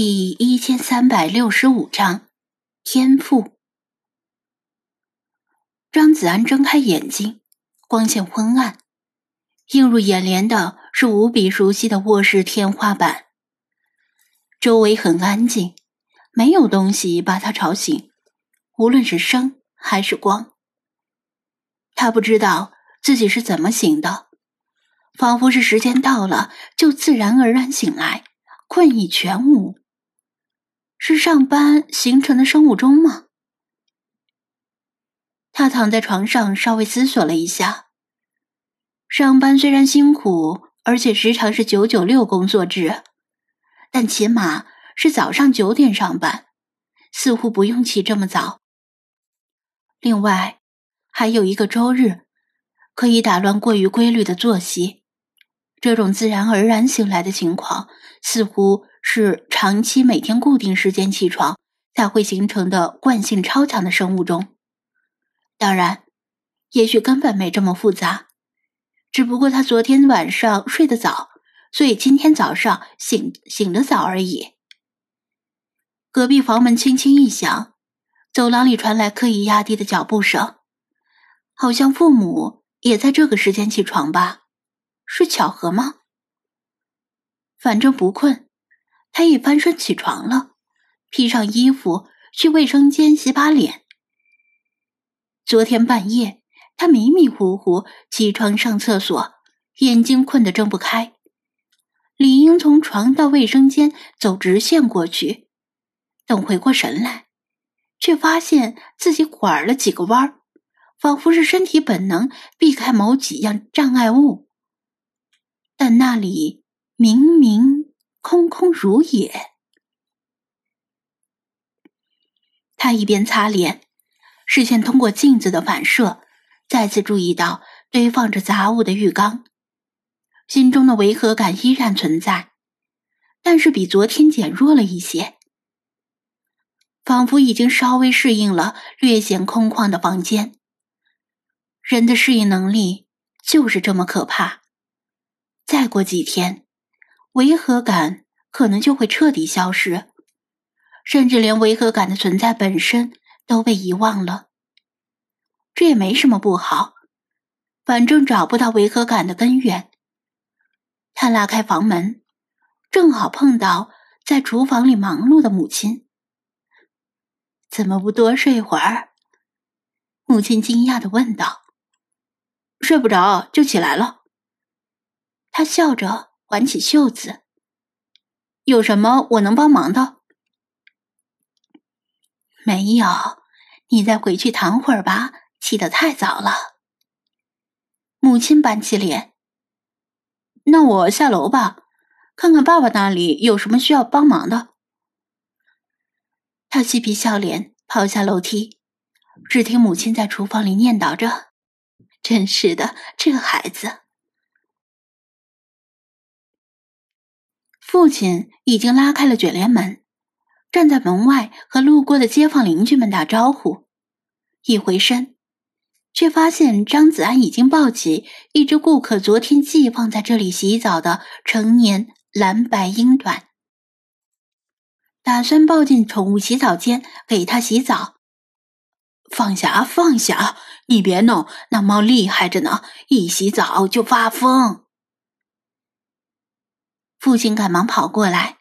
第一千三百六十五章天赋。张子安睁开眼睛，光线昏暗，映入眼帘的是无比熟悉的卧室天花板。周围很安静，没有东西把他吵醒，无论是声还是光。他不知道自己是怎么醒的，仿佛是时间到了就自然而然醒来，困意全无。是上班形成的生物钟吗？他躺在床上，稍微思索了一下。上班虽然辛苦，而且时常是九九六工作制，但起码是早上九点上班，似乎不用起这么早。另外，还有一个周日，可以打乱过于规律的作息。这种自然而然醒来的情况，似乎……是长期每天固定时间起床才会形成的惯性超强的生物钟。当然，也许根本没这么复杂，只不过他昨天晚上睡得早，所以今天早上醒醒得早而已。隔壁房门轻轻一响，走廊里传来刻意压低的脚步声，好像父母也在这个时间起床吧？是巧合吗？反正不困。他一翻身起床了，披上衣服去卫生间洗把脸。昨天半夜，他迷迷糊糊起床上厕所，眼睛困得睁不开，理应从床到卫生间走直线过去。等回过神来，却发现自己拐了几个弯儿，仿佛是身体本能避开某几样障碍物，但那里明明……空空如也。他一边擦脸，视线通过镜子的反射，再次注意到堆放着杂物的浴缸，心中的违和感依然存在，但是比昨天减弱了一些，仿佛已经稍微适应了略显空旷的房间。人的适应能力就是这么可怕，再过几天。违和感可能就会彻底消失，甚至连违和感的存在本身都被遗忘了。这也没什么不好，反正找不到违和感的根源。他拉开房门，正好碰到在厨房里忙碌的母亲。怎么不多睡会儿？母亲惊讶的问道。睡不着就起来了。他笑着。挽起袖子，有什么我能帮忙的？没有，你再回去躺会儿吧，起得太早了。母亲板起脸，那我下楼吧，看看爸爸那里有什么需要帮忙的。他嬉皮笑脸跑下楼梯，只听母亲在厨房里念叨着：“真是的，这孩子。”父亲已经拉开了卷帘门，站在门外和路过的街坊邻居们打招呼。一回身，却发现张子安已经抱起一只顾客昨天寄放在这里洗澡的成年蓝白英短，打算抱进宠物洗澡间给它洗澡。放下，放下！你别弄，那猫厉害着呢，一洗澡就发疯。父亲赶忙跑过来，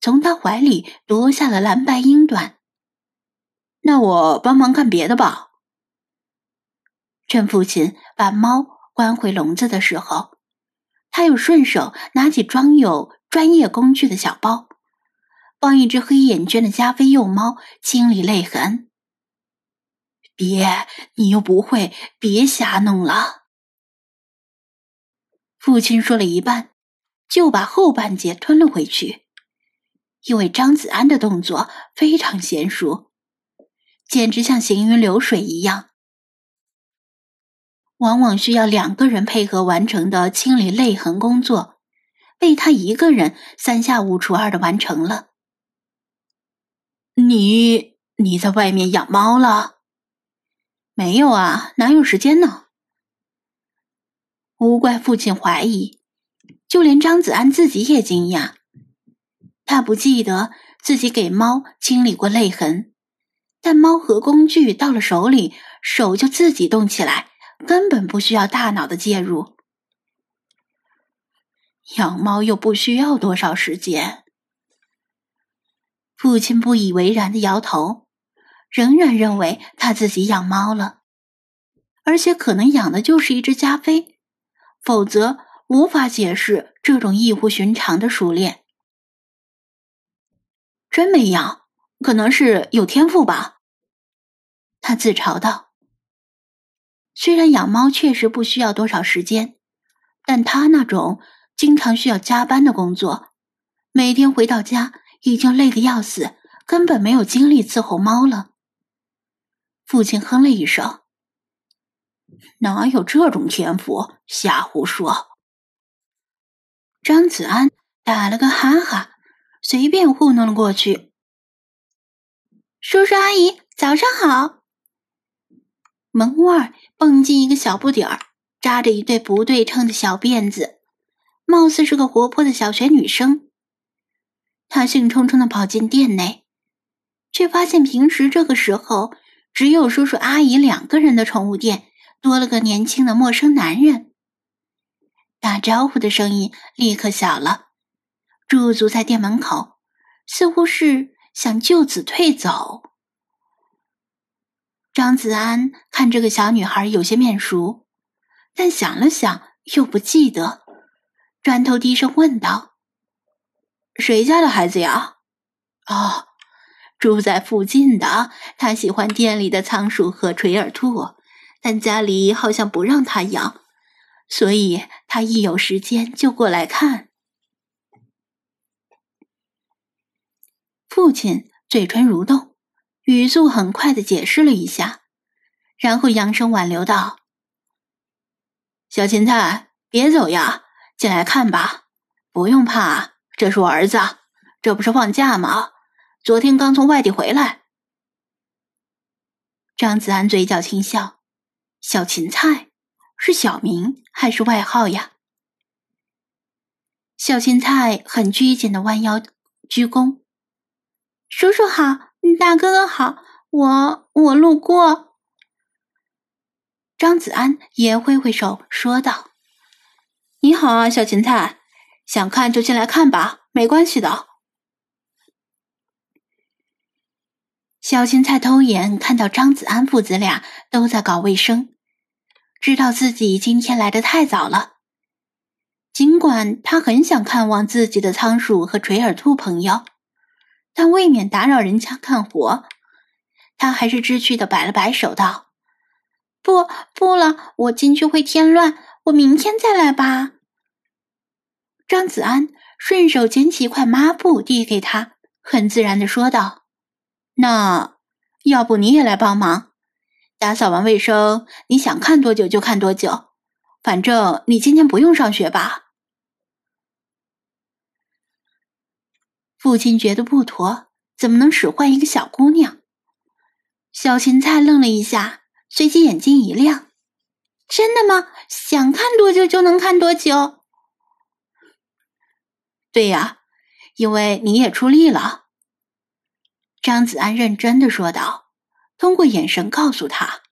从他怀里夺下了蓝白英短。那我帮忙干别的吧。趁父亲把猫关回笼子的时候，他又顺手拿起装有专业工具的小包，帮一只黑眼圈的加菲幼猫清理泪痕。别，你又不会，别瞎弄了。父亲说了一半。就把后半截吞了回去，因为张子安的动作非常娴熟，简直像行云流水一样。往往需要两个人配合完成的清理泪痕工作，被他一个人三下五除二的完成了。你你在外面养猫了？没有啊，哪有时间呢？无怪父亲怀疑。就连张子安自己也惊讶，他不记得自己给猫清理过泪痕，但猫和工具到了手里，手就自己动起来，根本不需要大脑的介入。养猫又不需要多少时间。父亲不以为然的摇头，仍然认为他自己养猫了，而且可能养的就是一只加菲，否则无法解释这种异乎寻常的熟练。真没养，可能是有天赋吧。他自嘲道。虽然养猫确实不需要多少时间，但他那种经常需要加班的工作，每天回到家已经累得要死，根本没有精力伺候猫了。父亲哼了一声：“哪有这种天赋？瞎胡说！”张子安打了个哈哈。随便糊弄了过去。叔叔阿姨，早上好。门外蹦进一个小不点儿，扎着一对不对称的小辫子，貌似是个活泼的小学女生。她兴冲冲的跑进店内，却发现平时这个时候只有叔叔阿姨两个人的宠物店多了个年轻的陌生男人。打招呼的声音立刻小了。驻足在店门口，似乎是想就此退走。张子安看这个小女孩有些面熟，但想了想又不记得，转头低声问道：“谁家的孩子呀？”“哦，住在附近的。他喜欢店里的仓鼠和垂耳兔，但家里好像不让他养，所以他一有时间就过来看。”父亲嘴唇蠕动，语速很快的解释了一下，然后扬声挽留道：“小芹菜，别走呀，进来看吧，不用怕，这是我儿子，这不是放假吗？昨天刚从外地回来。”张子安嘴角轻笑：“小芹菜是小名还是外号呀？”小芹菜很拘谨的弯腰鞠躬。叔叔好，大哥哥好，我我路过。张子安也挥挥手说道：“你好啊，小芹菜，想看就进来看吧，没关系的。”小芹菜偷眼看到张子安父子俩都在搞卫生，知道自己今天来的太早了。尽管他很想看望自己的仓鼠和垂耳兔朋友。但未免打扰人家干活，他还是知趣的摆了摆手，道：“不，不了，我进去会添乱，我明天再来吧。”张子安顺手捡起一块抹布递给他，很自然的说道：“那要不你也来帮忙，打扫完卫生，你想看多久就看多久，反正你今天不用上学吧。”父亲觉得不妥，怎么能使唤一个小姑娘？小芹菜愣了一下，随即眼睛一亮：“真的吗？想看多久就能看多久？”“对呀，因为你也出力了。”张子安认真的说道，通过眼神告诉他：“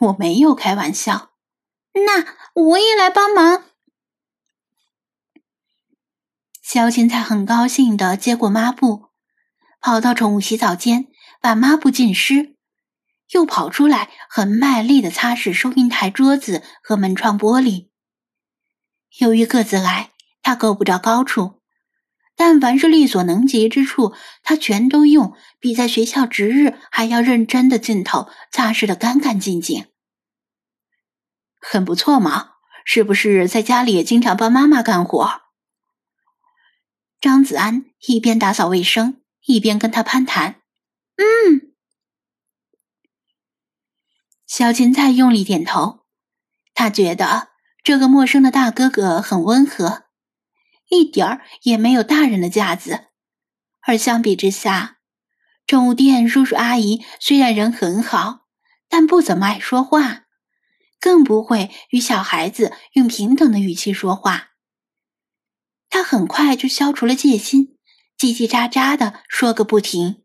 我没有开玩笑。”“那我也来帮忙。”小芹菜很高兴的接过抹布，跑到宠物洗澡间把抹布浸湿，又跑出来很卖力的擦拭收银台桌子和门窗玻璃。由于个子矮，他够不着高处，但凡是力所能及之处，他全都用比在学校值日还要认真的劲头擦拭的干干净净。很不错嘛，是不是在家里也经常帮妈妈干活？张子安一边打扫卫生，一边跟他攀谈。嗯，小芹菜用力点头。他觉得这个陌生的大哥哥很温和，一点儿也没有大人的架子。而相比之下，宠物店叔叔阿姨虽然人很好，但不怎么爱说话，更不会与小孩子用平等的语气说话。他很快就消除了戒心，叽叽喳喳的说个不停。